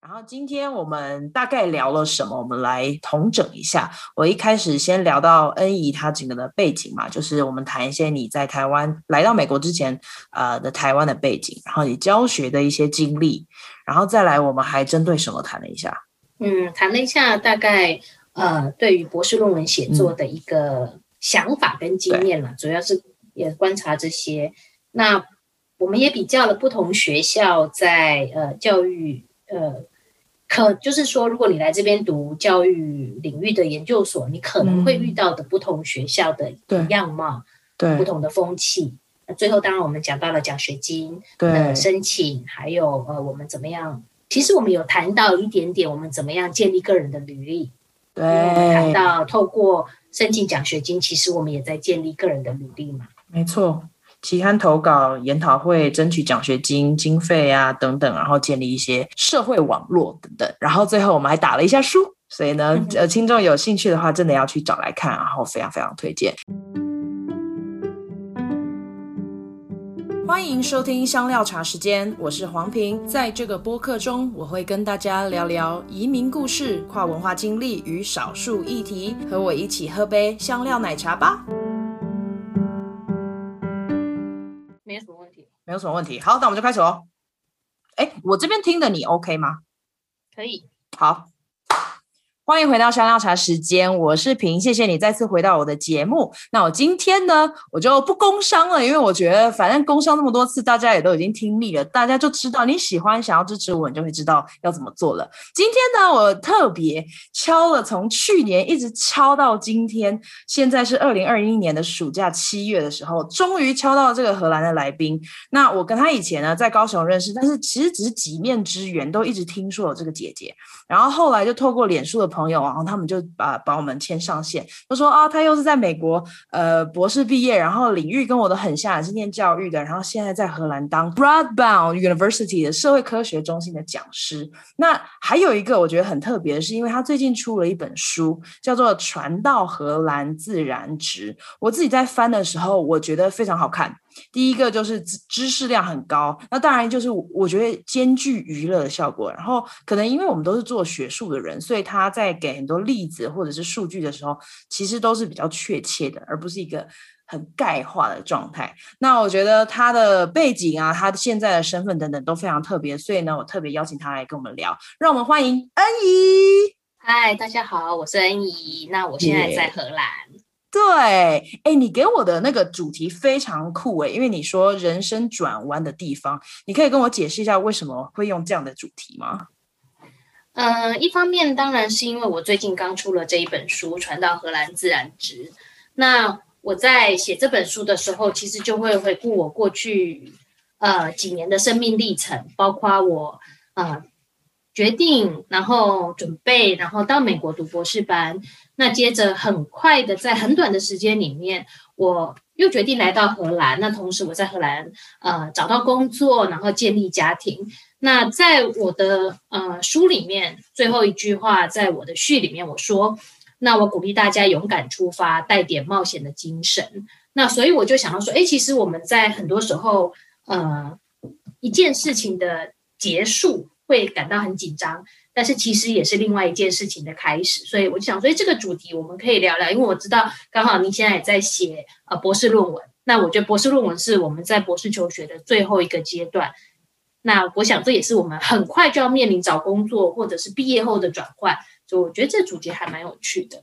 然后今天我们大概聊了什么？我们来统整一下。我一开始先聊到恩怡她整个的背景嘛，就是我们谈一些你在台湾来到美国之前，呃的台湾的背景，然后你教学的一些经历，然后再来我们还针对什么谈了一下？嗯，谈了一下大概呃对于博士论文写作的一个想法跟经验了，嗯、主要是也观察这些。那我们也比较了不同学校在呃教育。呃，可就是说，如果你来这边读教育领域的研究所，你可能会遇到的不同学校的样貌，对，对不同的风气。那最后，当然我们讲到了奖学金的申请，还有呃，我们怎么样？其实我们有谈到一点点，我们怎么样建立个人的履历。对，谈到透过申请奖学金，其实我们也在建立个人的履历嘛。没错。期刊投稿、研讨会、争取奖学金经费啊等等，然后建立一些社会网络等等，然后最后我们还打了一下书，所以呢，呃，听众有兴趣的话，真的要去找来看，然后非常非常推荐。欢迎收听香料茶时间，我是黄平，在这个播客中，我会跟大家聊聊移民故事、跨文化经历与少数议题，和我一起喝杯香料奶茶吧。没有什么问题，好，那我们就开始喽。哎，我这边听的你 OK 吗？可以，好。欢迎回到香料茶时间，我是平，谢谢你再次回到我的节目。那我今天呢，我就不工商了，因为我觉得反正工商那么多次，大家也都已经听腻了，大家就知道你喜欢想要支持我，你就会知道要怎么做了。今天呢，我特别敲了，从去年一直敲到今天，现在是二零二一年的暑假七月的时候，终于敲到这个荷兰的来宾。那我跟他以前呢在高雄认识，但是其实只是几面之缘，都一直听说有这个姐姐，然后后来就透过脸书的。朋友，然后他们就把把我们牵上线，就说啊，他又是在美国呃博士毕业，然后领域跟我都很像，也是念教育的，然后现在在荷兰当 Broadbound University 的社会科学中心的讲师。那还有一个我觉得很特别的是，因为他最近出了一本书，叫做《传到荷兰自然直》，我自己在翻的时候，我觉得非常好看。第一个就是知知识量很高，那当然就是我觉得兼具娱乐的效果。然后可能因为我们都是做学术的人，所以他在给很多例子或者是数据的时候，其实都是比较确切的，而不是一个很概化的状态。那我觉得他的背景啊，他现在的身份等等都非常特别，所以呢，我特别邀请他来跟我们聊。让我们欢迎恩怡。嗨，大家好，我是恩怡。那我现在在荷兰。对，哎，你给我的那个主题非常酷哎，因为你说人生转弯的地方，你可以跟我解释一下为什么会用这样的主题吗？呃，一方面当然是因为我最近刚出了这一本书《传到荷兰自然直》，那我在写这本书的时候，其实就会回顾我过去呃几年的生命历程，包括我呃决定，然后准备，然后到美国读博士班。那接着很快的，在很短的时间里面，我又决定来到荷兰。那同时我在荷兰呃找到工作，然后建立家庭。那在我的呃书里面最后一句话，在我的序里面我说，那我鼓励大家勇敢出发，带点冒险的精神。那所以我就想到说，诶，其实我们在很多时候呃一件事情的结束会感到很紧张。但是其实也是另外一件事情的开始，所以我就想所以，这个主题我们可以聊聊，因为我知道刚好您现在也在写呃博士论文，那我觉得博士论文是我们在博士求学的最后一个阶段，那我想这也是我们很快就要面临找工作或者是毕业后的转换，所以我觉得这主题还蛮有趣的。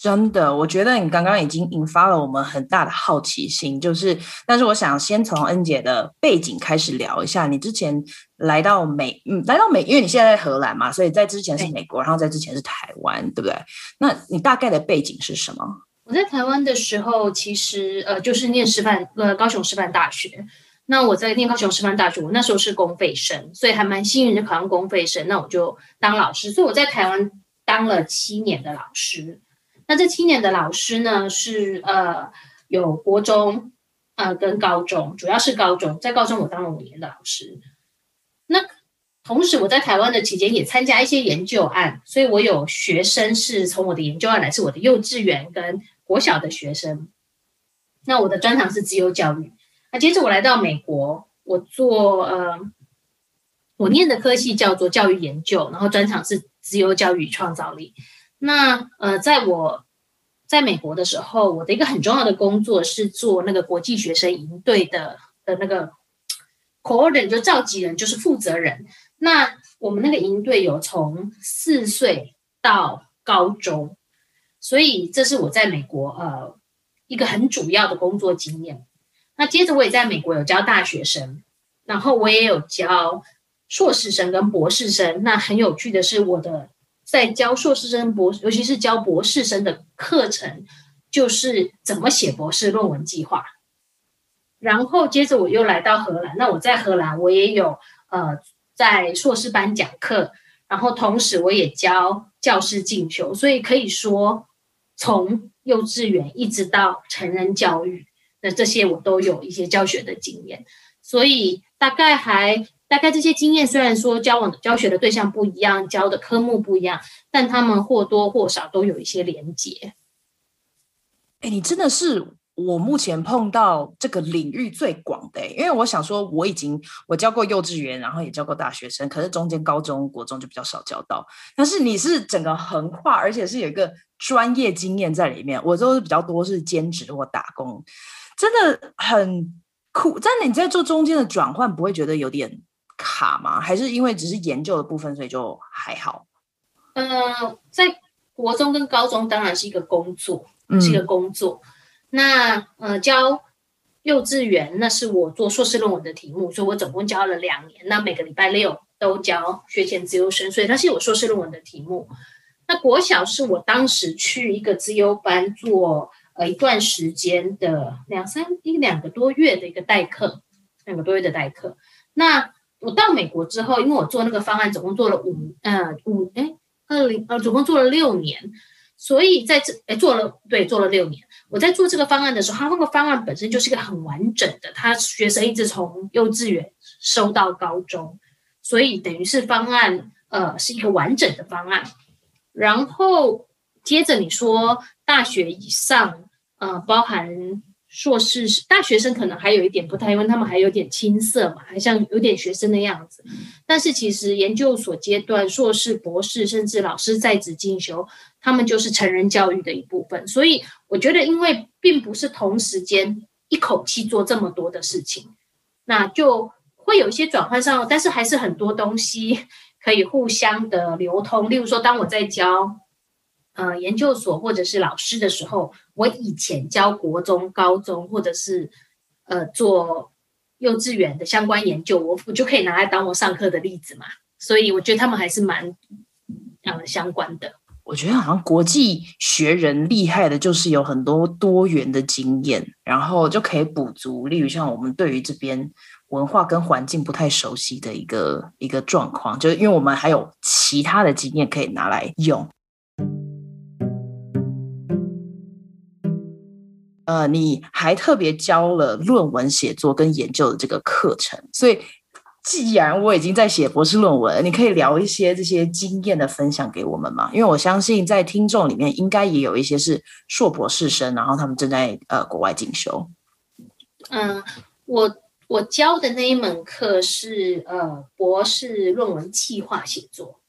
真的，我觉得你刚刚已经引发了我们很大的好奇心，就是，但是我想先从恩姐的背景开始聊一下。你之前来到美，嗯，来到美，因为你现在在荷兰嘛，所以在之前是美国，然后在之前是台湾，对不对？那你大概的背景是什么？我在台湾的时候，其实呃，就是念师范，呃，高雄师范大学。那我在念高雄师范大学，我那时候是公费生，所以还蛮幸运的考上公费生，那我就当老师，所以我在台湾当了七年的老师。那这七年的老师呢，是呃有国中呃跟高中，主要是高中，在高中我当了五年的老师。那同时我在台湾的期间也参加一些研究案，所以我有学生是从我的研究案来自我的幼稚园跟国小的学生。那我的专长是自由教育。那接着我来到美国，我做呃我念的科系叫做教育研究，然后专长是自由教育与创造力。那呃，在我在美国的时候，我的一个很重要的工作是做那个国际学生营队的的那个 coordinator，就召集人，就是负责人。那我们那个营队有从四岁到高中，所以这是我在美国呃一个很主要的工作经验。那接着我也在美国有教大学生，然后我也有教硕士生跟博士生。那很有趣的是，我的在教硕士生博，尤其是教博士生的课程，就是怎么写博士论文计划。然后接着我又来到荷兰，那我在荷兰我也有呃。在硕士班讲课，然后同时我也教教师进修，所以可以说从幼稚园一直到成人教育，那这些我都有一些教学的经验。所以大概还大概这些经验，虽然说交往的教学的对象不一样，教的科目不一样，但他们或多或少都有一些连结。哎，你真的是。我目前碰到这个领域最广的，因为我想说，我已经我教过幼稚园，然后也教过大学生，可是中间高中国中就比较少教到。但是你是整个横跨，而且是有一个专业经验在里面。我都是比较多是兼职或打工，真的很酷。但你在做中间的转换，不会觉得有点卡吗？还是因为只是研究的部分，所以就还好？呃，在国中跟高中当然是一个工作，是一个工作。嗯那呃，教幼稚园，那是我做硕士论文的题目，所以我总共教了两年。那每个礼拜六都教学前资优生，所以它是我硕士论文的题目。那国小是我当时去一个资优班做呃一段时间的两三一两个多月的一个代课，两个多月的代课。那我到美国之后，因为我做那个方案总共做了五呃五哎二零呃总共做了六年，所以在这哎做了对做了六年。我在做这个方案的时候，他那个方案本身就是一个很完整的，他学生一直从幼稚园收到高中，所以等于是方案呃是一个完整的方案。然后接着你说大学以上，呃，包含硕士大学生可能还有一点不太，因为他们还有点青涩嘛，还像有点学生的样子。但是其实研究所阶段，硕士、博士，甚至老师在职进修。他们就是成人教育的一部分，所以我觉得，因为并不是同时间一口气做这么多的事情，那就会有一些转换上，但是还是很多东西可以互相的流通。例如说，当我在教呃研究所或者是老师的时候，我以前教国中、高中或者是呃做幼稚园的相关研究，我我就可以拿来当我上课的例子嘛。所以我觉得他们还是蛮呃相关的。我觉得好像国际学人厉害的，就是有很多多元的经验，然后就可以补足。例如像我们对于这边文化跟环境不太熟悉的一个一个状况，就是因为我们还有其他的经验可以拿来用。呃，你还特别教了论文写作跟研究的这个课程，所以。既然我已经在写博士论文，你可以聊一些这些经验的分享给我们吗？因为我相信在听众里面应该也有一些是硕博士生，然后他们正在呃国外进修。嗯，我我教的那一门课是呃博士论文计划写作，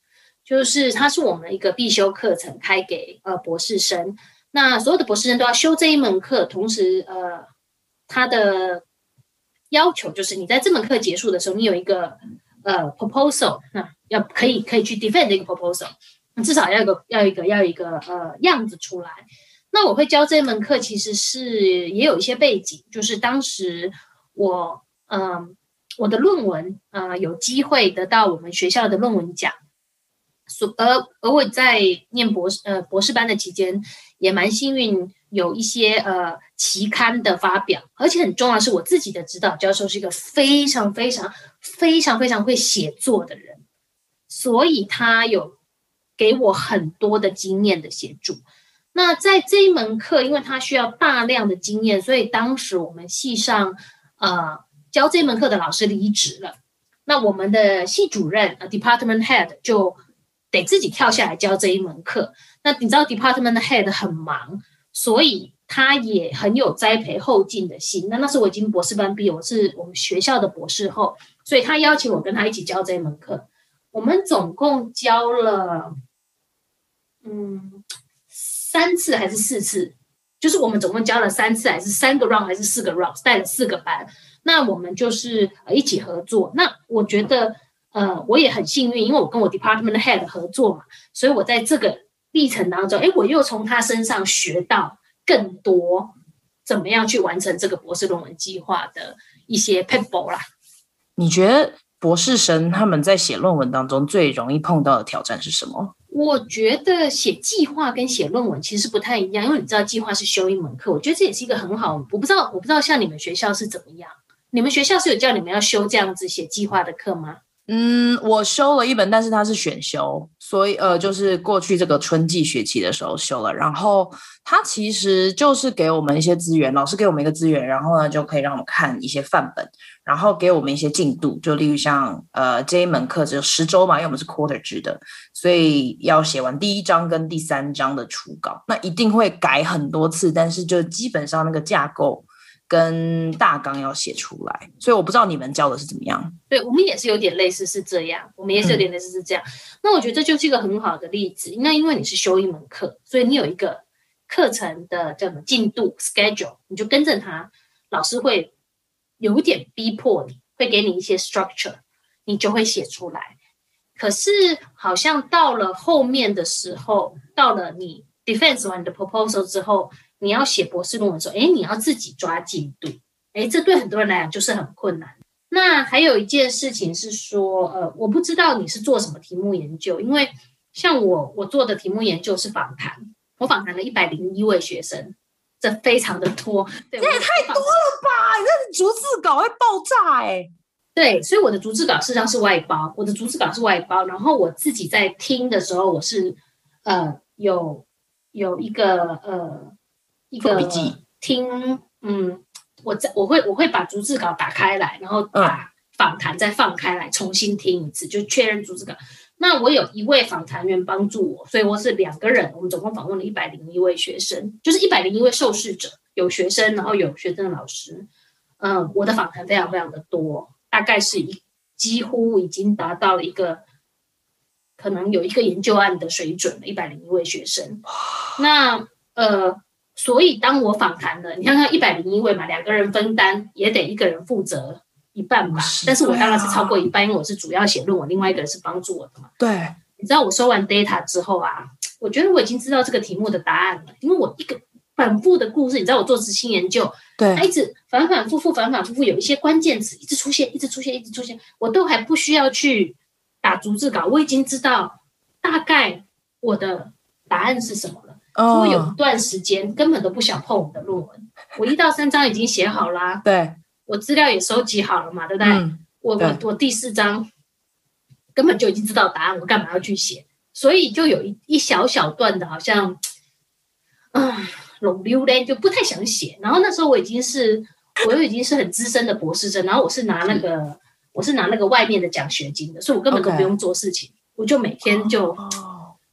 就是它是我们一个必修课程，开给呃博士生。那所有的博士生都要修这一门课，同时呃他的。要求就是你在这门课结束的时候，你有一个呃 proposal，那要可以可以去 defend 这个 proposal，那至少要一个要一个要一个呃样子出来。那我会教这门课，其实是也有一些背景，就是当时我嗯、我的论文呃有机会得到我们学校的论文奖，所而而我在念博士呃博士班的期间也蛮幸运。有一些呃期刊的发表，而且很重要的是，我自己的指导教授是一个非常非常非常非常会写作的人，所以他有给我很多的经验的协助。那在这一门课，因为他需要大量的经验，所以当时我们系上呃教这门课的老师离职了，那我们的系主任呃 department head 就得自己跳下来教这一门课。那你知道 department head 很忙。所以他也很有栽培后进的心。那那时我已经博士班毕业，我是我们学校的博士后，所以他邀请我跟他一起教这一门课。我们总共教了，嗯，三次还是四次？就是我们总共教了三次，还是三个 round，还是四个 round？带了四个班。那我们就是一起合作。那我觉得，呃，我也很幸运，因为我跟我 department head 合作嘛，所以我在这个历程当中，诶，我又从他身上学到更多，怎么样去完成这个博士论文计划的一些 paper 啦。你觉得博士生他们在写论文当中最容易碰到的挑战是什么？我觉得写计划跟写论文其实不太一样，因为你知道计划是修一门课，我觉得这也是一个很好。我不知道，我不知道像你们学校是怎么样，你们学校是有叫你们要修这样子写计划的课吗？嗯，我修了一本，但是它是选修，所以呃，就是过去这个春季学期的时候修了。然后它其实就是给我们一些资源，老师给我们一个资源，然后呢就可以让我们看一些范本，然后给我们一些进度，就例如像呃这一门课只有十周嘛，因为我们是 quarter 制的，所以要写完第一章跟第三章的初稿，那一定会改很多次，但是就基本上那个架构。跟大纲要写出来，所以我不知道你们教的是怎么样。对，我们也是有点类似是这样，我们也是有点类似是这样。那我觉得这就是一个很好的例子。那因为你是修一门课，所以你有一个课程的叫什么进度 schedule，你就跟着他，老师会有点逼迫你，会给你一些 structure，你就会写出来。可是好像到了后面的时候，到了你 defense 完你的 proposal 之后。你要写博士论文的时候，哎，你要自己抓进度，哎，这对很多人来讲就是很困难。那还有一件事情是说，呃，我不知道你是做什么题目研究，因为像我，我做的题目研究是访谈，我访谈了一百零一位学生，这非常的多，这也太多了吧？你这逐字稿会爆炸哎！对，所以我的逐字稿事实上是外包，我的逐字稿是外包，然后我自己在听的时候，我是呃有有一个呃。一个笔记听，嗯，我在我会我会把逐字稿打开来，然后把访谈再放开来重新听一次，就确认逐字稿。那我有一位访谈员帮助我，所以我是两个人，我们总共访问了一百零一位学生，就是一百零一位受试者，有学生，然后有学生的老师。嗯，我的访谈非常非常的多，大概是一几乎已经达到了一个可能有一个研究案的水准了，一百零一位学生。那呃。所以，当我访谈了，你看看一百零一位嘛，两个人分担，也得一个人负责一半吧。但是我当然是超过一半，因为我是主要写论文，另外一个人是帮助我的嘛。对，你知道我收完 data 之后啊，我觉得我已经知道这个题目的答案了，因为我一个反复的故事，你知道我做执行研究，对，他一直反反复复，反反复复，有一些关键词一直出现，一直出现，一直出现，我都还不需要去打逐字稿，我已经知道大概我的答案是什么了。我有一段时间根本都不想碰我的论文，我一到三章已经写好啦，对，我资料也收集好了嘛，对不对？嗯、我我我第四章根本就已经知道答案，我干嘛要去写？所以就有一一小小段的，好像 啊，龙溜嘞，就不太想写。然后那时候我已经是，我又已经是很资深的博士生，然后我是拿那个，是我是拿那个外面的奖学金的，所以我根本都不用做事情.我就每天就。Oh.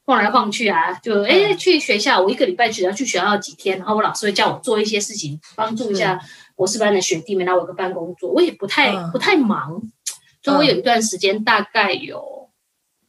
晃来晃去啊，就哎去学校，我一个礼拜只要去学校几天，然后我老师会叫我做一些事情，帮助一下博士班的学弟们，然后我有个办公桌，我也不太不太忙，所以我有一段时间大概有，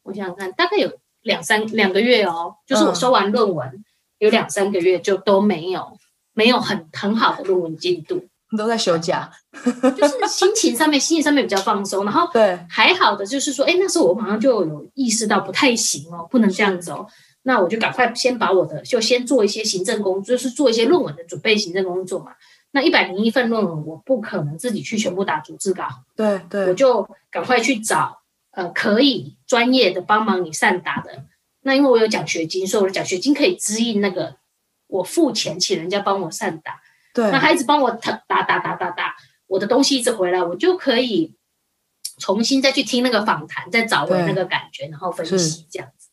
我想想看，大概有两三两个月哦，就是我收完论文有两三个月就都没有没有很很好的论文进度。都在休假，就是心情上面，心情上面比较放松，然后对还好的就是说，哎，那时候我马上就有意识到不太行哦，不能这样子哦，那我就赶快先把我的就先做一些行政工作，就是做一些论文的准备行政工作嘛。那一百零一份论文，我不可能自己去全部打逐字稿，对对，我就赶快去找呃可以专业的帮忙你善打的。那因为我有奖学金，所以我的奖学金可以支应那个我付钱请人家帮我善打。对，那孩子帮我打打打打打打，我的东西一直回来，我就可以重新再去听那个访谈，再找回那个感觉，然后分析这样子。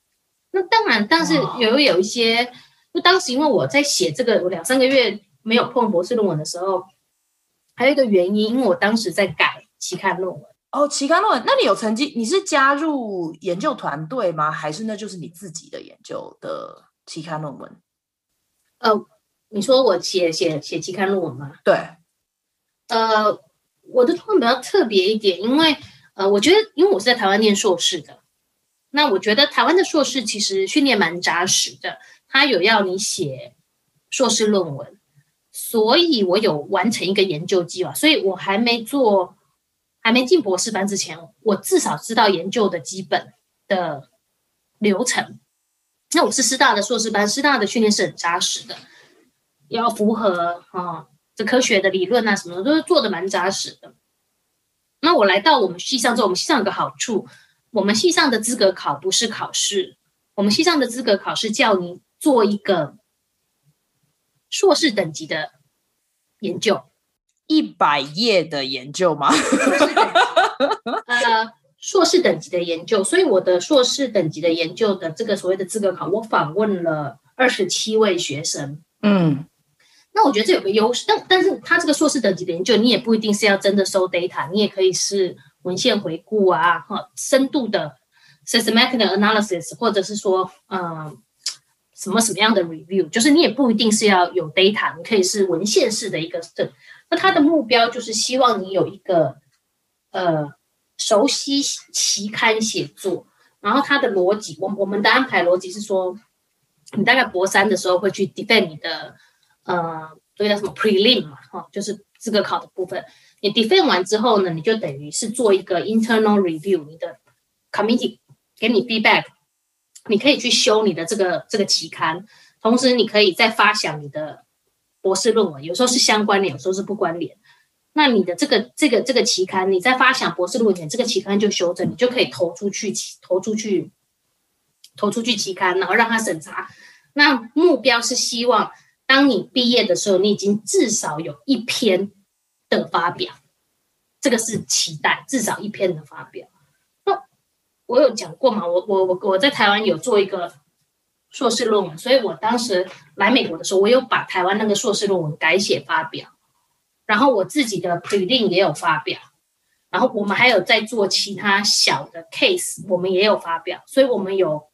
那当然，但是有有一些，就当时因为我在写这个，我两三个月没有碰博士论文的时候，还有一个原因，因为我当时在改期刊论文。哦，期刊论文，那你有曾经你是加入研究团队吗？还是那就是你自己的研究的期刊论文？呃。你说我写写写期刊论文吗？对，呃，我的论文比较特别一点，因为呃，我觉得因为我是在台湾念硕士的，那我觉得台湾的硕士其实训练蛮扎实的，他有要你写硕士论文，所以我有完成一个研究计划，所以我还没做，还没进博士班之前，我至少知道研究的基本的流程。那我是师大的硕士班，师大的训练是很扎实的，要符合啊。这科学的理论啊，什么的都是做的蛮扎实的。那我来到我们系上之后，我们系上有个好处，我们系上的资格考不是考试，我们系上的资格考是叫你做一个硕士等级的研究，一百页的研究吗？呃，硕士等级的研究。所以我的硕士等级的研究的这个所谓的资格考，我访问了二十七位学生。嗯。那我觉得这有个优势，但但是他这个硕士等级的研究，你也不一定是要真的收 data，你也可以是文献回顾啊，哈，深度的 systematic analysis，或者是说，嗯，什么什么样的 review，就是你也不一定是要有 data，你可以是文献式的一个证。那他的目标就是希望你有一个呃熟悉期刊写作，然后他的逻辑，我我们的安排逻辑是说，你大概博三的时候会去 defend 你的。呃，这个叫什么 prelim 嘛，哈，就是资格考的部分。你 defend 完之后呢，你就等于是做一个 internal review，你的 committee 给你 feedback，你可以去修你的这个这个期刊，同时你可以再发想你的博士论文，有时候是相关联，有时候是不关联。那你的这个这个这个期刊，你在发想博士论文前，这个期刊就修正，你就可以投出去，投出去，投出去期刊，然后让他审查。那目标是希望。当你毕业的时候，你已经至少有一篇的发表，这个是期待，至少一篇的发表。那我有讲过嘛？我我我我在台湾有做一个硕士论文，所以我当时来美国的时候，我有把台湾那个硕士论文改写发表，然后我自己的 p r e l i 也有发表，然后我们还有在做其他小的 case，我们也有发表，所以我们有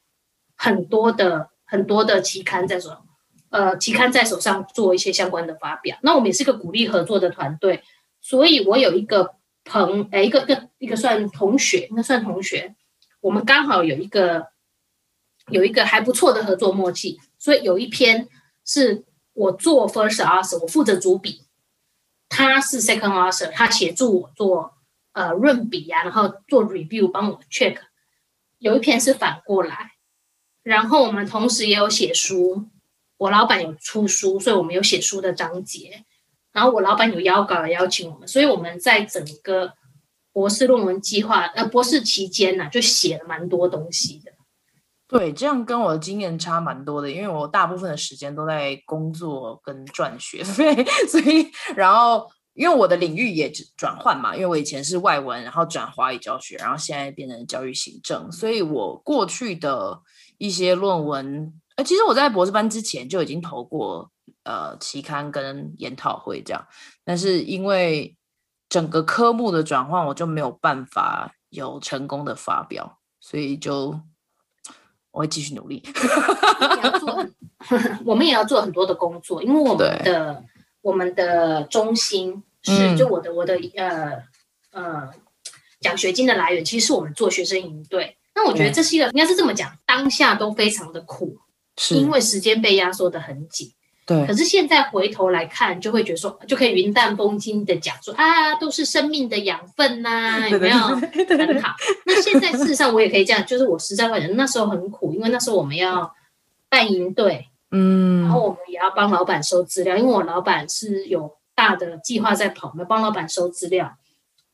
很多的很多的期刊在做。呃，期刊在手上做一些相关的发表。那我们也是一个鼓励合作的团队，所以我有一个朋，诶，一个个一个算同学，应该算同学。我们刚好有一个有一个还不错的合作默契，所以有一篇是我做 first author，我负责主笔，他是 second author，他协助我做呃润笔啊，然后做 review 帮我 check。有一篇是反过来，然后我们同时也有写书。我老板有出书，所以我们有写书的章节。然后我老板有邀稿来邀请我们，所以我们在整个博士论文计划呃博士期间呢、就写了蛮多东西的。对，这样跟我的经验差蛮多的，因为我大部分的时间都在工作跟赚学 费，所以然后因为我的领域也转换嘛，因为我以前是外文，然后转华语教学，然后现在变成教育行政，所以我过去的一些论文。呃，其实我在博士班之前就已经投过呃期刊跟研讨会这样，但是因为整个科目的转换，我就没有办法有成功的发表，所以就我会继续努力。我们也要做很多的工作，因为我们的我们的中心是就我的、嗯、我的呃呃奖学金的来源，其实是我们做学生营队。那我觉得这是一个、嗯、应该是这么讲，当下都非常的苦。是因为时间被压缩的很紧，对。可是现在回头来看，就会觉得说，就可以云淡风轻的讲说啊，都是生命的养分呐、啊，有没有？很好。那现在事实上我也可以这样，就是我实在话讲，那时候很苦，因为那时候我们要办营队，嗯，然后我们也要帮老板收资料，因为我老板是有大的计划在跑，我们帮老板收资料，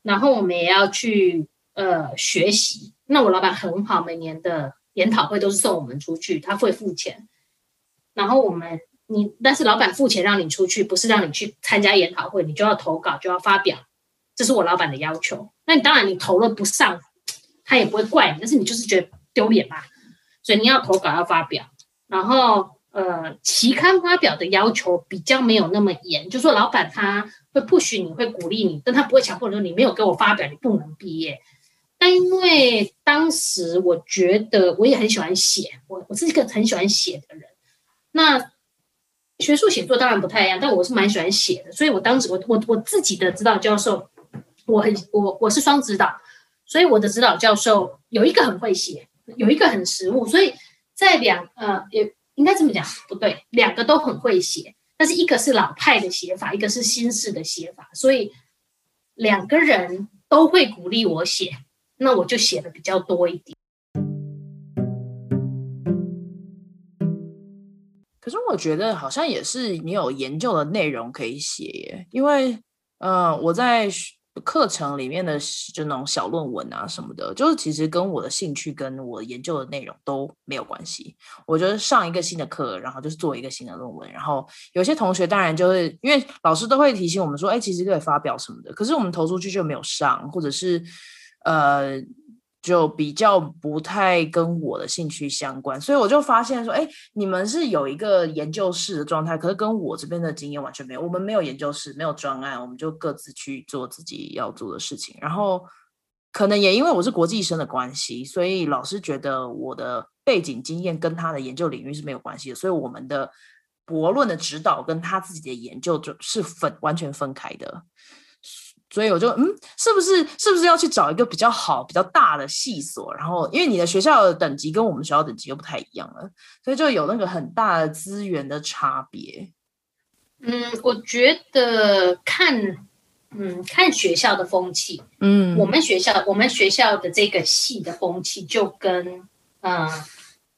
然后我们也要去呃学习。那我老板很好，每年的。研讨会都是送我们出去，他会付钱，然后我们你，但是老板付钱让你出去，不是让你去参加研讨会，你就要投稿，就要发表，这是我老板的要求。那你当然你投了不上，他也不会怪你，但是你就是觉得丢脸嘛，所以你要投稿要发表。然后呃，期刊发表的要求比较没有那么严，就说老板他会不许你，会鼓励你，但他不会强迫你说你没有给我发表，你不能毕业。但因为当时我觉得我也很喜欢写，我我是一个很喜欢写的人。那学术写作当然不太一样，但我是蛮喜欢写的。所以我当时我我我自己的指导教授，我很我我是双指导，所以我的指导教授有一个很会写，有一个很实务，所以在两呃也应该这么讲不对，两个都很会写，但是一个是老派的写法，一个是新式的写法，所以两个人都会鼓励我写，那我就写的比较多一点。可是我觉得好像也是你有研究的内容可以写耶，因为嗯、我在课程里面的就那种小论文啊什么的，就是其实跟我的兴趣跟我研究的内容都没有关系。我觉得上一个新的课，然后就是做一个新的论文，然后有些同学当然就是因为老师都会提醒我们说，哎，其实可以发表什么的，可是我们投出去就没有上，或者是呃。就比较不太跟我的兴趣相关，所以我就发现说，哎，你们是有一个研究室的状态，可是跟我这边的经验完全没有。我们没有研究室，没有专案，我们就各自去做自己要做的事情。然后，可能也因为我是国际生的关系，所以老师觉得我的背景经验跟他的研究领域是没有关系的，所以我们的博论的指导跟他自己的研究就是分完全分开的。所以我就嗯，是不是是不是要去找一个比较好、比较大的系所？然后，因为你的学校的等级跟我们学校等级又不太一样了，所以就有那个很大的资源的差别。嗯，我觉得看，嗯，看学校的风气。嗯，我们学校我们学校的这个系的风气就跟嗯、呃，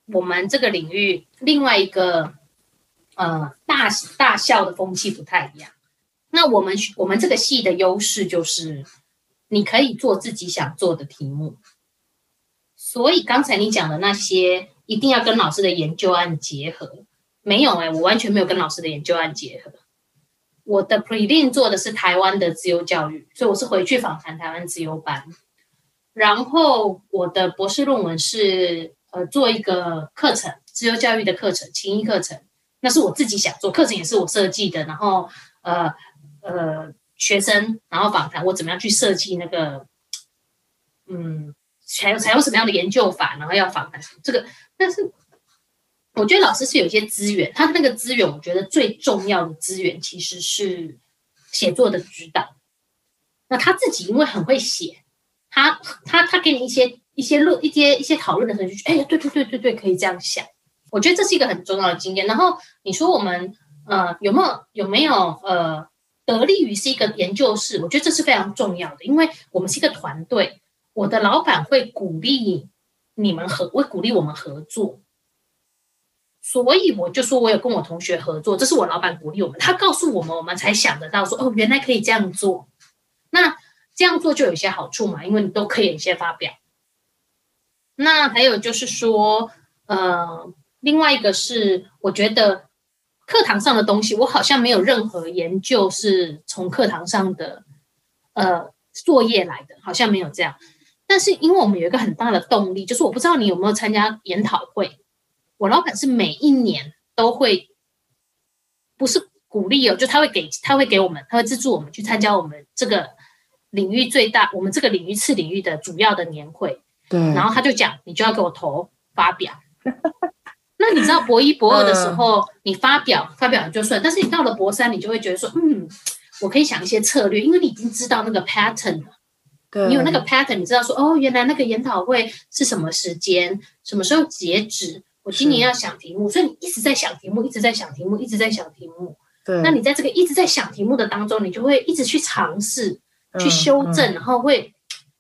我们这个领域另外一个呃大大校的风气不太一样。那我们我们这个系的优势就是，你可以做自己想做的题目。所以刚才你讲的那些一定要跟老师的研究案结合，没有哎、我完全没有跟老师的研究案结合。我的 prelim 做的是台湾的自由教育，所以我是回去访谈台湾自由班。然后我的博士论文是呃做一个课程，自由教育的课程，情谊课程，那是我自己想做，课程也是我设计的。然后呃。呃，学生，然后访谈我怎么样去设计那个，嗯，采采用什么样的研究法，然后要访谈这个。但是我觉得老师是有一些资源，他那个资源，我觉得最重要的资源其实是写作的指导。那他自己因为很会写，他他他给你一些一些论一些一些讨论的时候，就觉得哎，对对对对对，可以这样想。我觉得这是一个很重要的经验。然后你说我们呃有没有有没有呃？得力于是一个研究室，我觉得这是非常重要的，因为我们是一个团队，我的老板会鼓励你们合，会鼓励我们合作，所以我就说我有跟我同学合作，这是我老板鼓励我们，他告诉我们，我们才想得到说哦，原来可以这样做，那这样做就有一些好处嘛，因为你都可以有一些发表。那还有就是说，呃，另外一个是我觉得。课堂上的东西，我好像没有任何研究是从课堂上的呃作业来的，好像没有这样。但是因为我们有一个很大的动力，就是我不知道你有没有参加研讨会。我老板是每一年都会，不是鼓励哦，就他会给他会给我们，他会资助我们去参加我们这个领域最大，我们这个领域次领域的主要的年会。对。然后他就讲，你就要给我投发表。那你知道博一博二的时候，嗯、你发表发表就算，但是你到了博三，你就会觉得说，嗯，我可以想一些策略，因为你已经知道那个 pattern 了。对，你有那个 pattern，你知道说，哦，原来那个研讨会是什么时间，什么时候截止？我今年要想题目，所以你一直在想题目，一直在想题目，一直在想题目。对，那你在这个一直在想题目的当中，你就会一直去尝试，去修正，嗯嗯、然后会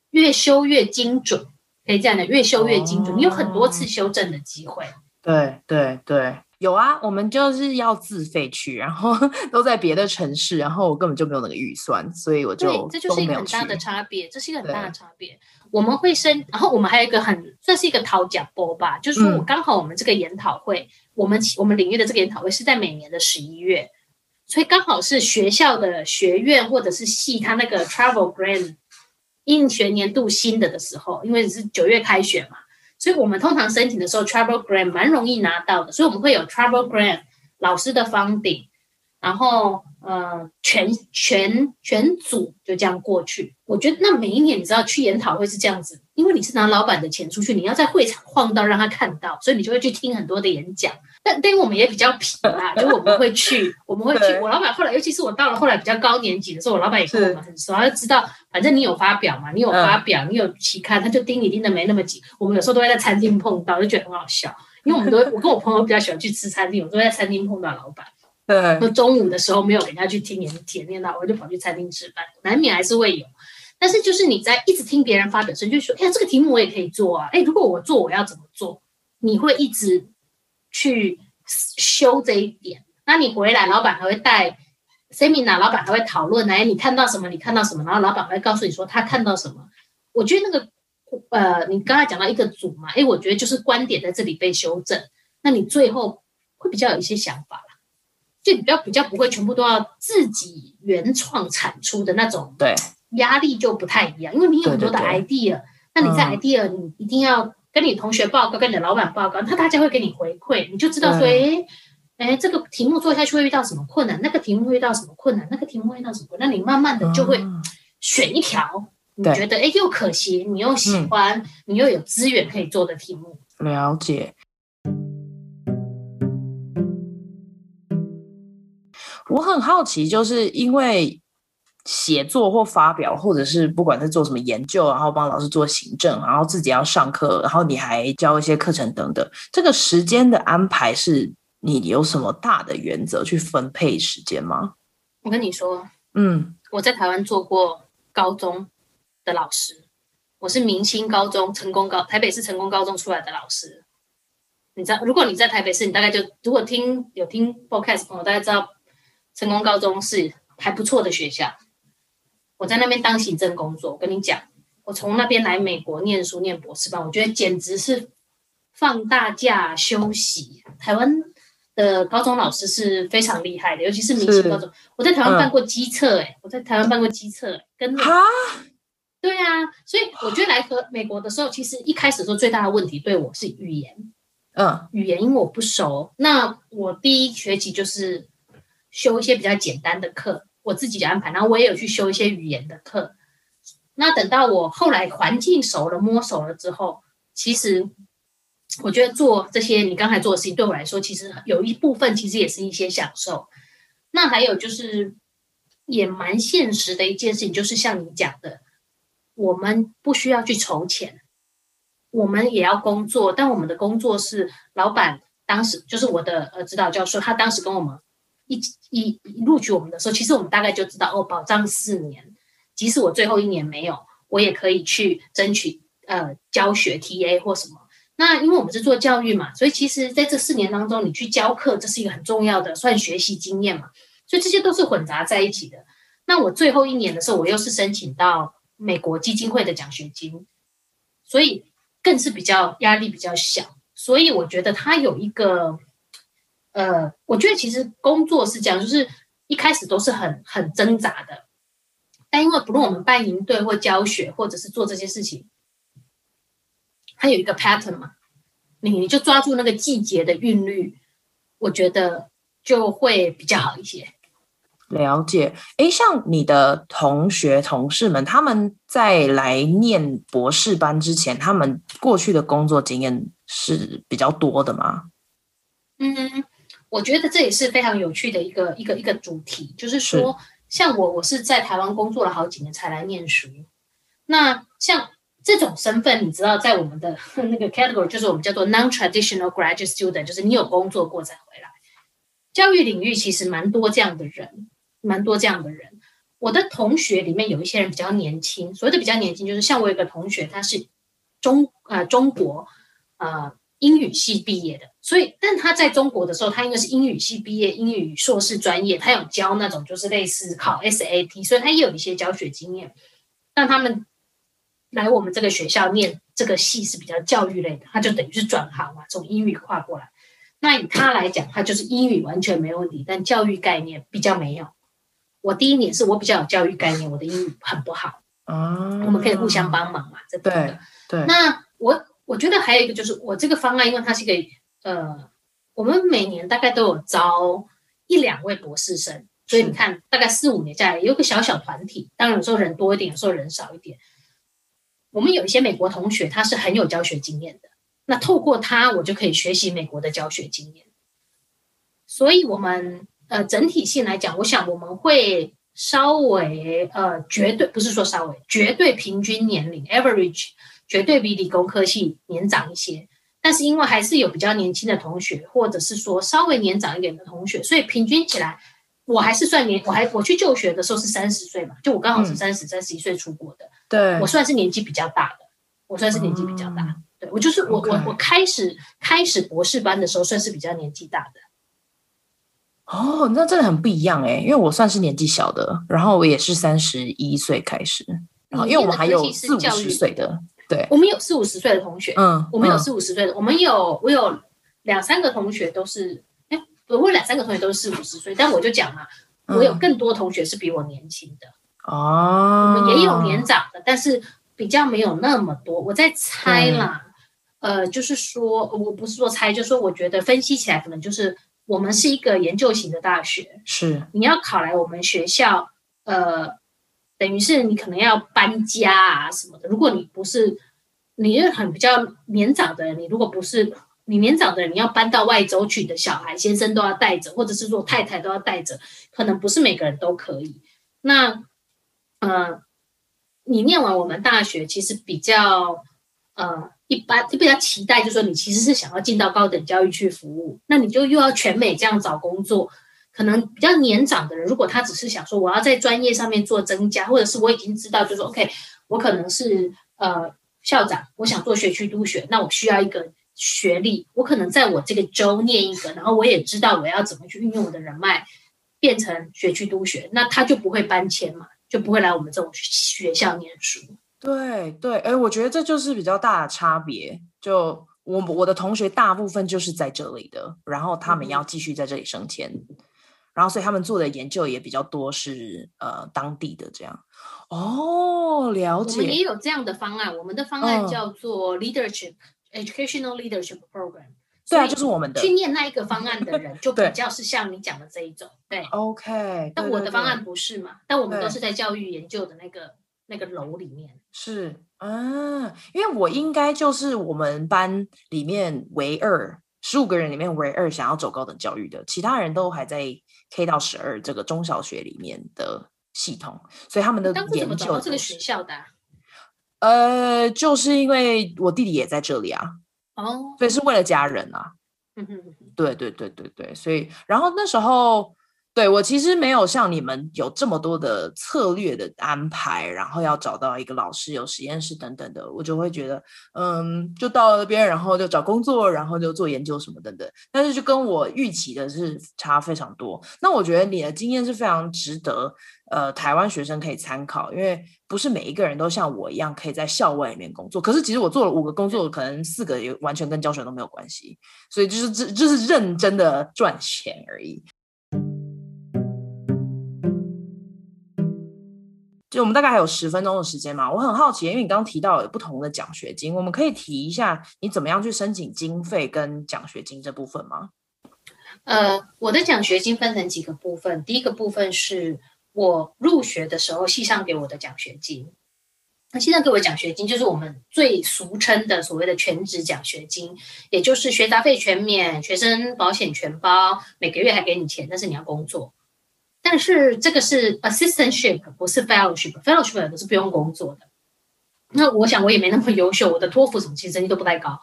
越修越精准，可以这样的，越修越精准，哦、你有很多次修正的机会。对对对，有啊，我们就是要自费去，然后 都在别的城市，然后我根本就没有那个预算，所以我就对，这就是一个很大的差别，这是一个 很大的差别。我们会申，然后我们还有一个很算是一个讨奖波吧，就是说我刚好我们这个研讨会，嗯、我们我们领域的这个研讨会是在每年的十一月，所以刚好是学校的学院或者是系他那个 travel grant 应学年度新的的时候，因为是九月开学嘛。所以我们通常申请的时候，travel grant 蛮容易拿到的，所以我们会有 travel grant 老师的 funding，然后呃全全全组就这样过去。我觉得那每一年你知道去研讨会是这样子，因为你是拿老板的钱出去，你要在会场晃到让他看到，所以你就会去听很多的演讲。但但我们也比较皮啦，就我们会去，我们会去。我老板后来，尤其是我到了后来比较高年级的时候，我老板也跟我们很熟，他就知道，反正你有发表嘛，你有发表，你有期刊，他就盯你盯的没那么紧。我们有时候都会在餐厅碰到，就觉得很好笑，因为我们都我跟我朋友比较喜欢去吃餐厅，我都会在餐厅碰到老板。对，那中午的时候没有人家去听演讲念到，我就跑去餐厅吃饭，难免还是会有。但是就是你在一直听别人发表时，就说，哎呀，这个题目我也可以做啊，哎，如果我做，我要怎么做？你会一直去。修这一点，那你回来，老板还会带 seminar，老板还会讨论，哎，你看到什么？你看到什么？然后老板还会告诉你说他看到什么。我觉得那个，呃，你刚才讲到一个组嘛，哎，我觉得就是观点在这里被修正，那你最后会比较有一些想法啦，就比较比较不会全部都要自己原创产出的那种，对，压力就不太一样，因为你有很多的 idea，对对对，那你在 idea、嗯、你一定要。跟你同学报告，跟你的老板报告，那大家会给你回馈，你就知道说，哎，哎，这个题目做下去会遇到什么困难，那个题目会遇到什么困难，那个题目会遇到什么困难，那你慢慢的就会选一条，你觉得哎又可行，你又喜欢，嗯、你又有资源可以做的题目。了解。我很好奇，就是因为。写作或发表，或者是不管是做什么研究，然后帮老师做行政，然后自己要上课，然后你还教一些课程等等。这个时间的安排是你有什么大的原则去分配时间吗？我跟你说，嗯，我在台湾做过高中的老师，我是明星高中成功高台北市成功高中出来的老师。你知道，如果你在台北市，你大概就如果听有听 podcast 朋友大概知道，成功高中是还不错的学校。我在那边当行政工作，我跟你讲，我从那边来美国念书念博士班，我觉得简直是放大假休息。台湾的高中老师是非常厉害的，尤其是明星高中。我在台湾办过机测，哎，我在台湾办过机测，跟啊，对啊，所以我觉得来和美国的时候，其实一开始的时候最大的问题对我是语言，嗯，语言因为我不熟，那我第一学期就是修一些比较简单的课。我自己的安排，然后我也有去修一些语言的课。那等到我后来环境熟了、摸熟了之后，其实我觉得做这些你刚才做的事情，对我来说，其实有一部分其实也是一些享受。那还有就是也蛮现实的一件事情，就是像你讲的，我们不需要去筹钱，我们也要工作，但我们的工作是老板当时就是我的呃指导教授，他当时跟我们。一一录取我们的时候，其实我们大概就知道哦，保障四年，即使我最后一年没有，我也可以去争取呃教学 TA 或什么。那因为我们是做教育嘛，所以其实在这四年当中，你去教课，这是一个很重要的算学习经验嘛，所以这些都是混杂在一起的。那我最后一年的时候，我又是申请到美国基金会的奖学金，所以更是比较压力比较小。所以我觉得它有一个。呃，我觉得其实工作是这样，就是一开始都是很很挣扎的，但因为不论我们办营队或教学，或者是做这些事情，它有一个 pattern 嘛，你你就抓住那个季节的韵律，我觉得就会比较好一些。了解，诶，像你的同学同事们，他们在来念博士班之前，他们过去的工作经验是比较多的吗？嗯。我觉得这也是非常有趣的一个一个一个主题，就是说，像我，我是在台湾工作了好几年才来念书。那像这种身份，你知道，在我们的 那个 category，就是我们叫做 non-traditional graduate student，就是你有工作过才回来。教育领域其实蛮多这样的人，蛮多这样的人。我的同学里面有一些人比较年轻，所谓的比较年轻，就是像我有一个同学，他是中呃中国呃。英语系毕业的，所以，但他在中国的时候，他因为是英语系毕业，英语硕士专业，他有教那种就是类似考 SAT，所以他也有一些教学经验。但他们来我们这个学校念这个系是比较教育类的，他就等于是转行嘛，从英语跨过来。那以他来讲，他就是英语完全没问题，但教育概念比较没有。我第一年是我比较有教育概念，我的英语很不好。嗯，我们可以互相帮忙嘛，这对对。那我。我觉得还有一个就是，我这个方案，因为它是一个呃，我们每年大概都有招一两位博士生，所以你看，大概四五年下来，有个小小团体。当然有时候人多一点，有时候人少一点。我们有一些美国同学，他是很有教学经验的，那透过他，我就可以学习美国的教学经验。所以，我们呃整体性来讲，我想我们会稍微呃绝对不是说稍微，绝对平均年龄 average 绝对比理工科系年长一些。但是因为还是有比较年轻的同学，或者是说稍微年长一点的同学，所以平均起来，我还是算年，我还我去就学的时候是三十岁嘛，就我刚好是三十、三十一岁出国的，对，我算是年纪比较大的，我算是年纪比较大，嗯、对我就是我.我我开始开始博士班的时候算是比较年纪大的。哦，那真的很不一样哎，因为我算是年纪小的，然后我也是三十一岁开始，然后因为我们还有四五十岁的。对，我们有四五十岁的同学，嗯，我们有四五十岁的，嗯、我们有我有两三个同学都是，哎，我有两三个同学都是四五十岁，但我就讲嘛，我有更多同学是比我年轻的，哦、嗯，我们也有年长的，但是比较没有那么多。我在猜啦，嗯、呃，就是说我不是说猜，就是说我觉得分析起来可能就是我们是一个研究型的大学，是。你要考来我们学校，呃。等于是你可能要搬家啊什么的。如果你不是，你是很比较年长的人，你如果不是你年长的人，你要搬到外州去，你的小孩先生都要带着，或者是说太太都要带着，可能不是每个人都可以。那，呃，你念完我们大学，其实比较呃一般，就比较期待，就是说你其实是想要进到高等教育去服务，那你就又要全美这样找工作。可能比较年长的人，如果他只是想说我要在专业上面做增加，或者是我已经知道，就是说 OK，我可能是呃校长，我想做学区督学，那我需要一个学历，我可能在我这个州念一个，然后我也知道我要怎么去运用我的人脉，变成学区督学，那他就不会搬迁嘛，就不会来我们这种学校念书。对对，哎，我觉得这就是比较大的差别。就我我的同学大部分就是在这里的，然后他们要继续在这里升迁。嗯然后，所以他们做的研究也比较多是呃当地的这样哦，了解。我们也有这样的方案，我们的方案叫做 Leadership、嗯、Educational Leadership Program。对啊，就是我们的。去念那一个方案的人，就比较是像你讲的这一种。对，对，OK。但我的方案不是嘛？但我们都是在教育研究的那个那个楼里面。是啊，因为我应该就是我们班里面唯二十五个人里面唯二想要走高等教育的，其他人都还在。K 到十二这个中小学里面的系统，所以他们的研究这个学校的、啊？呃，就是因为我弟弟也在这里啊，哦，所以是为了家人啊。嗯哼哼，对对对对对，所以然后那时候。对，我其实没有像你们有这么多的策略的安排，然后要找到一个老师、有实验室等等的，我就会觉得，嗯，就到了那边，然后就找工作，然后就做研究什么等等。但是就跟我预期的是差非常多。那我觉得你的经验是非常值得，呃，台湾学生可以参考，因为不是每一个人都像我一样可以在校外里面工作。可是其实我做了五个工作，可能四个也完全跟教学都没有关系，所以就是这就是认真的赚钱而已。就我们大概还有十分钟的时间嘛，我很好奇，因为你刚刚提到有不同的奖学金，我们可以提一下你怎么样去申请经费跟奖学金这部分吗？呃，我的奖学金分成几个部分，第一个部分是我入学的时候系上给我的奖学金，那系上给我奖学金就是我们最俗称的所谓的全职奖学金，也就是学杂费全免，学生保险全包，每个月还给你钱，但是你要工作。但是这个是 assistantship，不是 fellowship。fellowship 都是不用工作的。那我想我也没那么优秀，我的托福什么其实成绩都不太高。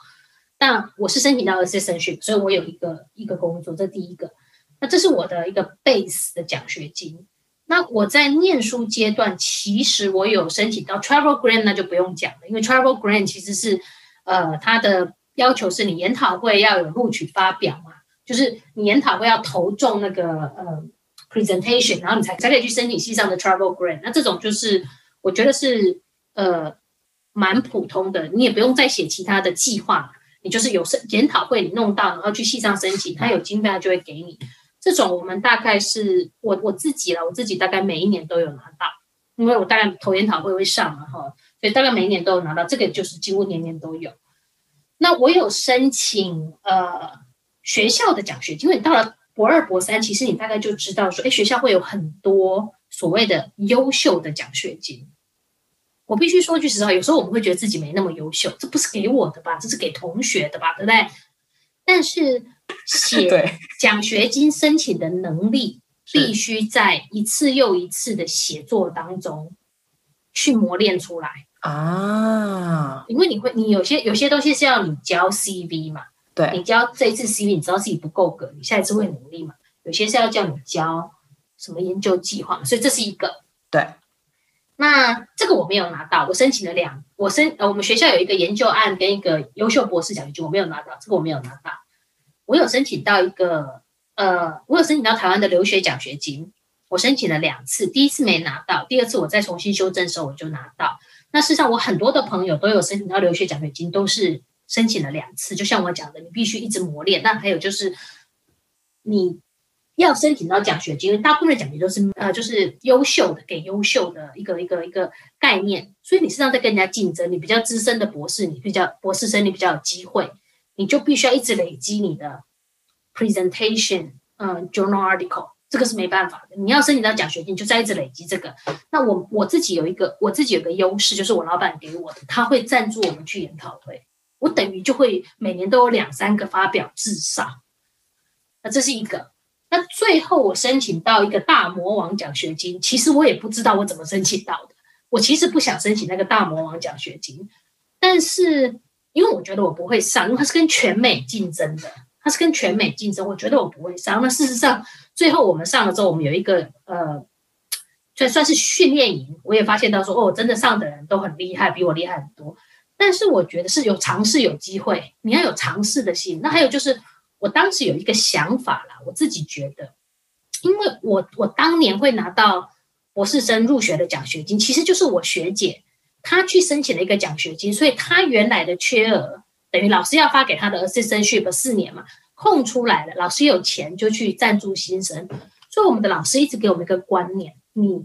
但我是申请到 assistantship，所以我有一个一个工作，这第一个。那这是我的一个 base 的奖学金。那我在念书阶段，其实我有申请到 travel grant，那就不用讲了，因为 travel grant 其实是呃，它的要求是你研讨会要有录取发表嘛，就是你研讨会要投中那个呃。presentation，然后你才才可以去申请系上的 travel grant。那这种就是我觉得是呃蛮普通的，你也不用再写其他的计划，你就是有申研讨会你弄到，然后去系上申请，他有经费他就会给你。这种我们大概是我我自己了，我自己大概每一年都有拿到，因为我大概投研讨会会上嘛哈，所以大概每一年都有拿到，这个就是几乎年年都有。那我有申请呃学校的奖学金，因为你到了。博二、博三，其实你大概就知道说，哎，学校会有很多所谓的优秀的奖学金。我必须说句实话，有时候我们会觉得自己没那么优秀，这不是给我的吧？这是给同学的吧？对不对？但是写 奖学金申请的能力，必须在一次又一次的写作当中去磨练出来啊。因为你会，你有些有些东西是要你交 CV 嘛，对，你交这一次 CV，你知道自己不够格，你下一次会努力嘛。有些是要叫你交什么研究计划，所以这是一个对。那这个我没有拿到，我申请了两，我申呃，我们学校有一个研究案跟一个优秀博士奖学金，我没有拿到，这个我没有拿到。我有申请到一个，呃，我有申请到台湾的留学奖学金，我申请了两次，第一次没拿到，第二次我再重新修正的时候我就拿到。那事实上我很多的朋友都有申请到留学奖学金，都是申请了两次，就像我讲的，你必须一直磨练。那还有就是你。要申请到奖学金，大部分的奖学金都是呃，就是优秀的，给优秀的一个一个一个概念。所以你实际上在跟人家竞争，你比较资深的博士，你比较博士生，你比较有机会，你就必须要一直累积你的 presentation，嗯、呃，journal article，这个是没办法的。你要申请到奖学金，就再一直累积这个。那我我自己有一个，我自己有个优势，就是我老板给我的，他会赞助我们去研讨会，我等于就会每年都有两三个发表至少。那这是一个。那最后我申请到一个大魔王奖学金，其实我也不知道我怎么申请到的。我其实不想申请那个大魔王奖学金，但是因为我觉得我不会上，因为它是跟全美竞争的，它是跟全美竞争，我觉得我不会上。那事实上，最后我们上了之后，我们有一个呃，算算是训练营，我也发现到说，哦，真的上的人都很厉害，比我厉害很多。但是我觉得是有尝试有机会，你要有尝试的心。那还有就是。我当时有一个想法啦，我自己觉得，因为我我当年会拿到博士生入学的奖学金，其实就是我学姐她去申请了一个奖学金，所以她原来的缺额等于老师要发给她的 assistantship 四年嘛，空出来了，老师有钱就去赞助新生，所以我们的老师一直给我们一个观念：你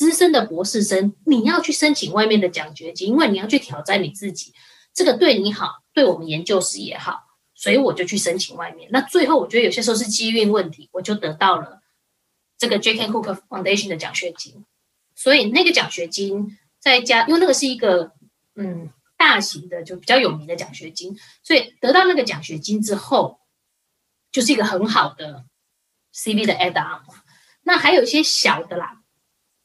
资深的博士生，你要去申请外面的奖学金，因为你要去挑战你自己，这个对你好，对我们研究室也好。所以我就去申请外面，那最后我觉得有些时候是机运问题，我就得到了这个 J.K. Cook Foundation 的奖学金。所以那个奖学金再加，因为那个是一个嗯大型的就比较有名的奖学金，所以得到那个奖学金之后，就是一个很好的 CV 的 add on。那还有一些小的啦，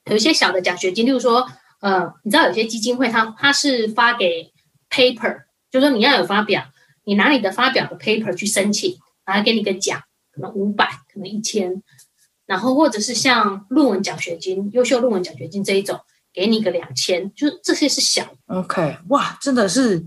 有一些小的奖学金，例如说呃，你知道有些基金会它它是发给 paper，就是说你要有发表。你拿你的发表的 paper 去申请，然后给你个奖，可能五百，可能一千，然后或者是像论文奖学金、优秀论文奖学金这一种，给你个两千，就是这些是小。OK，哇，真的是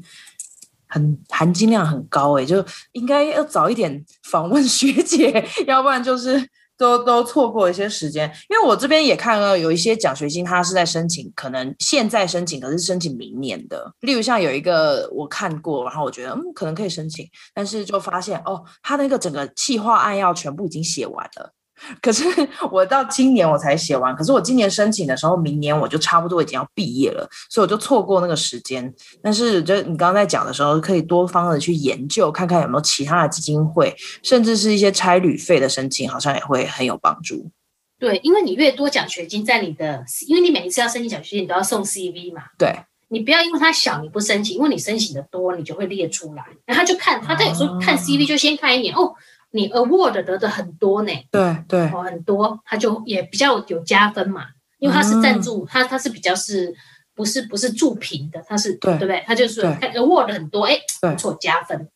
很含金量很高诶，就应该要早一点访问学姐，要不然就是。都都错过一些时间，因为我这边也看了有一些奖学金，他是在申请，可能现在申请，可是申请明年的。例如像有一个我看过，然后我觉得嗯，可能可以申请，但是就发现哦，他那个整个企划案要全部已经写完了。可是我到今年我才写完，可是我今年申请的时候，明年我就差不多已经要毕业了，所以我就错过那个时间。但是就你刚刚在讲的时候，可以多方的去研究，看看有没有其他的基金会，甚至是一些差旅费的申请，好像也会很有帮助。对，因为你越多奖学金在你的，因为你每一次要申请奖学金，你都要送 CV 嘛。对，你不要因为它小你不申请，因为你申请的多，你就会列出来，然后他就看他他有时候看 CV 就先看一眼、啊、哦。你 award 得的很多呢，对对，哦很多，他就也比较有加分嘛，因为他是赞助，他他是比较是不是不是助评的，他是对。对不对？他就是他 award 很多，哎，不错加分，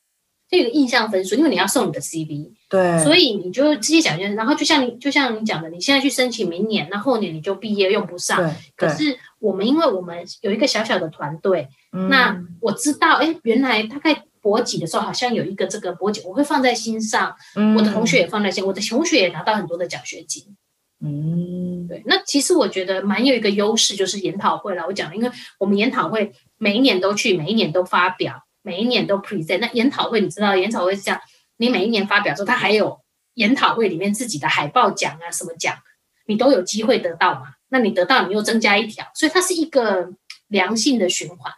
这个印象分数，因为你要送你的 CV，对，所以你就直接讲就，然后就像你就像你讲的，你现在去申请明年，那后年你就毕业用不上，可是我们因为我们有一个小小的团队，那我知道，哎，原来大概。博几的时候好像有一个这个博几，我会放在心上。嗯，我的同学也放在心，我的同学也拿到很多的奖学金。嗯，对。那其实我觉得蛮有一个优势，就是研讨会了。我讲了，因为我们研讨会每一年都去，每一年都发表，每一年都 present。那研讨会你知道，研讨会是这样，你每一年发表之后，它还有研讨会里面自己的海报奖啊，什么奖，你都有机会得到嘛。那你得到，你又增加一条，所以它是一个良性的循环。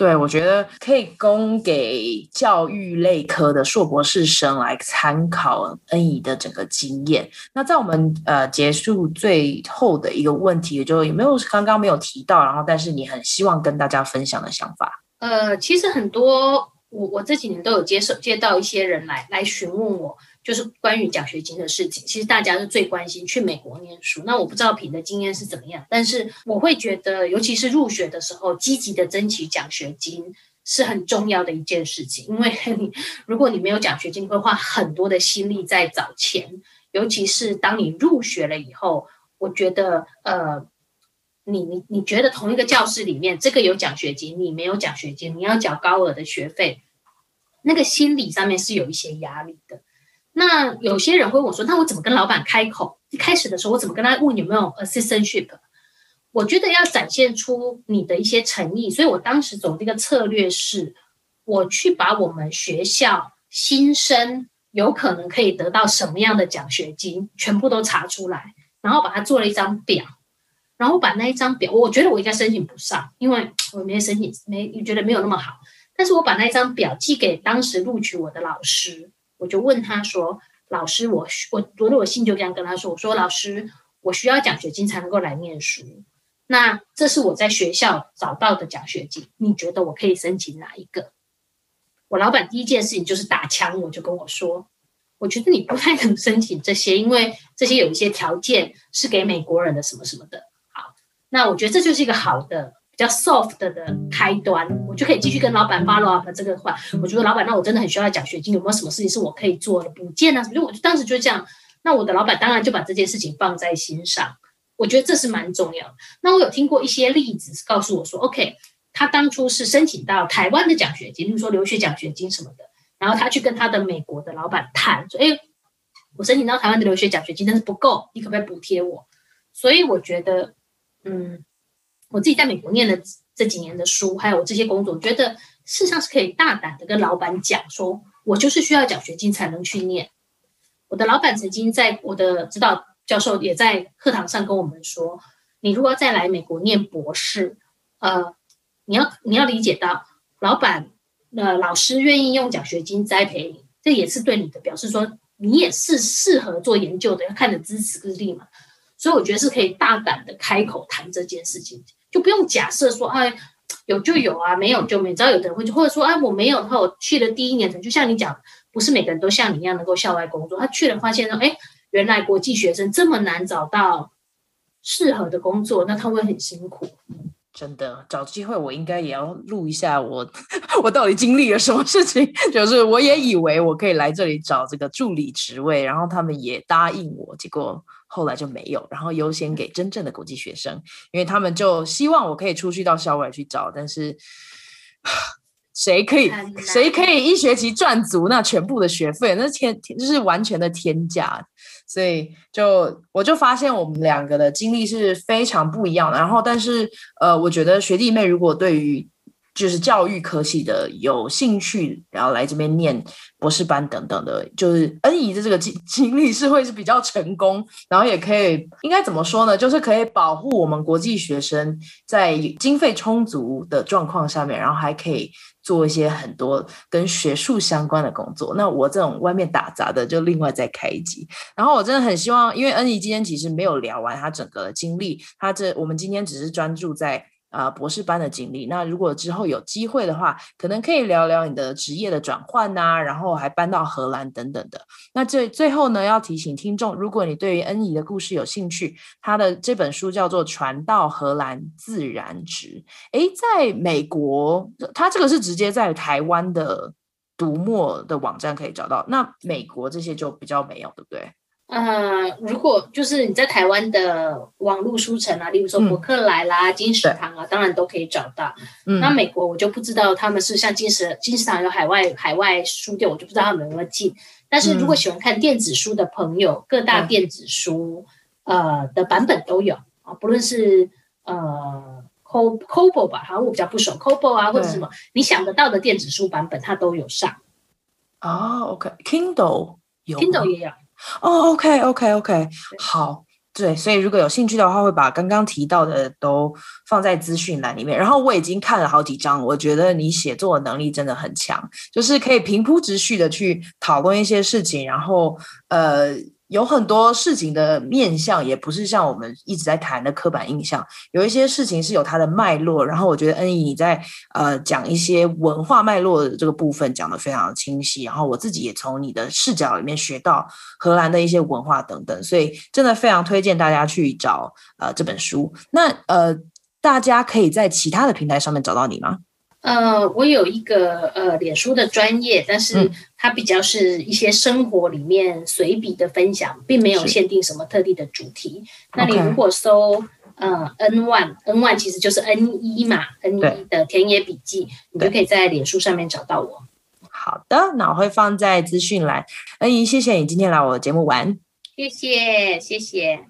对，我觉得可以供给教育类科的硕博士生来参考恩怡的整个经验。那在我们呃结束最后的一个问题，也就有没有刚刚没有提到，然后但是你很希望跟大家分享的想法？呃，其实很多我我这几年都有接受接到一些人来来询问我。就是关于奖学金的事情，其实大家是最关心去美国念书。那我不知道品的经验是怎么样，但是我会觉得，尤其是入学的时候，积极的争取奖学金是很重要的一件事情。因为你如果你没有奖学金，会花很多的心力在找钱。尤其是当你入学了以后，我觉得，呃，你你你觉得同一个教室里面，这个有奖学金，你没有奖学金，你要缴高额的学费，那个心理上面是有一些压力的。那有些人会问我说：“那我怎么跟老板开口？一开始的时候，我怎么跟他问有没有 assistantship？” 我觉得要展现出你的一些诚意，所以我当时走这个策略是，我去把我们学校新生有可能可以得到什么样的奖学金，全部都查出来，然后把它做了一张表，然后把那一张表，我觉得我应该申请不上，因为我没申请，没觉得没有那么好，但是我把那一张表寄给当时录取我的老师。我就问他说：“老师，我我读了我信就这样跟他说，我说老师，我需要奖学金才能够来念书。那这是我在学校找到的奖学金，你觉得我可以申请哪一个？”我老板第一件事情就是打枪，我就跟我说：“我觉得你不太能申请这些，因为这些有一些条件是给美国人的，什么什么的。”好，那我觉得这就是一个好的。比较 soft 的开端，我就可以继续跟老板 follow up 这个话。我觉得老板，那我真的很需要奖学金，有没有什么事情是我可以做的补件啊？所以我就当时就这样。那我的老板当然就把这件事情放在心上，我觉得这是蛮重要的。那我有听过一些例子，告诉我说，OK，他当初是申请到台湾的奖学金，比如说留学奖学金什么的，然后他去跟他的美国的老板谈，说，哎，我申请到台湾的留学奖学金，但是不够，你可不可以补贴我？所以我觉得，嗯。我自己在美国念了这几年的书，还有我这些工作，我觉得事实上是可以大胆的跟老板讲，说我就是需要奖学金才能去念。我的老板曾经在我的指导教授也在课堂上跟我们说，你如果再来美国念博士，呃，你要你要理解到，老板呃老师愿意用奖学金栽培你，这也是对你的表示说，你也是适合做研究的，要看你的资质资历嘛。所以我觉得是可以大胆的开口谈这件事情。就不用假设说，哎，有就有啊，没有就没。只要有的人会去，或者说，哎，我没有的话，我去了第一年，就像你讲，不是每个人都像你一样能够校外工作。他去了，发现说，哎，原来国际学生这么难找到适合的工作，那他会很辛苦。真的，找机会我应该也要录一下我，我到底经历了什么事情。就是我也以为我可以来这里找这个助理职位，然后他们也答应我，结果。后来就没有，然后优先给真正的国际学生，因为他们就希望我可以出去到校外去找，但是谁可以谁可以一学期赚足那全部的学费？那天就是完全的天价，所以就我就发现我们两个的经历是非常不一样的。然后，但是呃，我觉得学弟妹如果对于就是教育科系的有兴趣，然后来这边念博士班等等的，就是恩怡的这个经 经历是会是比较成功，然后也可以应该怎么说呢？就是可以保护我们国际学生在经费充足的状况下面，然后还可以做一些很多跟学术相关的工作。那我这种外面打杂的，就另外再开一集。然后我真的很希望，因为恩怡今天其实没有聊完他整个的经历，他这我们今天只是专注在。啊、博士班的经历。那如果之后有机会的话，可能可以聊聊你的职业的转换呐、啊，然后还搬到荷兰等等的。那最最后呢，要提醒听众，如果你对于恩怡的故事有兴趣，他的这本书叫做《传到荷兰自然直》。诶，在美国，他这个是直接在台湾的读墨的网站可以找到。那美国这些就比较没有，对不对？呃，如果就是你在台湾的网络书城啊，例如说博客来啦、嗯、金石堂啊，当然都可以找到。嗯，那美国我就不知道他们是像金石金石堂有海外海外书店，我就不知道他们有没有进。但是如果喜欢看电子书的朋友，嗯、各大电子书、嗯、呃的版本都有啊，不论是呃 c o b o 吧，好像我比较不熟 Cobo 啊，或者什么你想得到的电子书版本，它都有上。哦，OK，Kindle 有，Kindle 也有。哦，OK，OK，OK，好，对，所以如果有兴趣的话，会把刚刚提到的都放在资讯栏里面。然后我已经看了好几章，我觉得你写作的能力真的很强，就是可以平铺直叙的去讨论一些事情，然后呃。有很多事情的面向，也不是像我们一直在谈的刻板印象。有一些事情是有它的脉络，然后我觉得恩怡你在呃讲一些文化脉络的这个部分讲得非常的清晰，然后我自己也从你的视角里面学到荷兰的一些文化等等，所以真的非常推荐大家去找呃这本书。那呃大家可以在其他的平台上面找到你吗？呃，我有一个呃脸书的专业，但是它比较是一些生活里面随笔的分享，嗯、并没有限定什么特定的主题。那你如果搜呃 N One N One 其实就是 N 一嘛，N 一的田野笔记，你就可以在脸书上面找到我。好的，那我会放在资讯栏。恩怡，谢谢你今天来我的节目玩。谢谢，谢谢。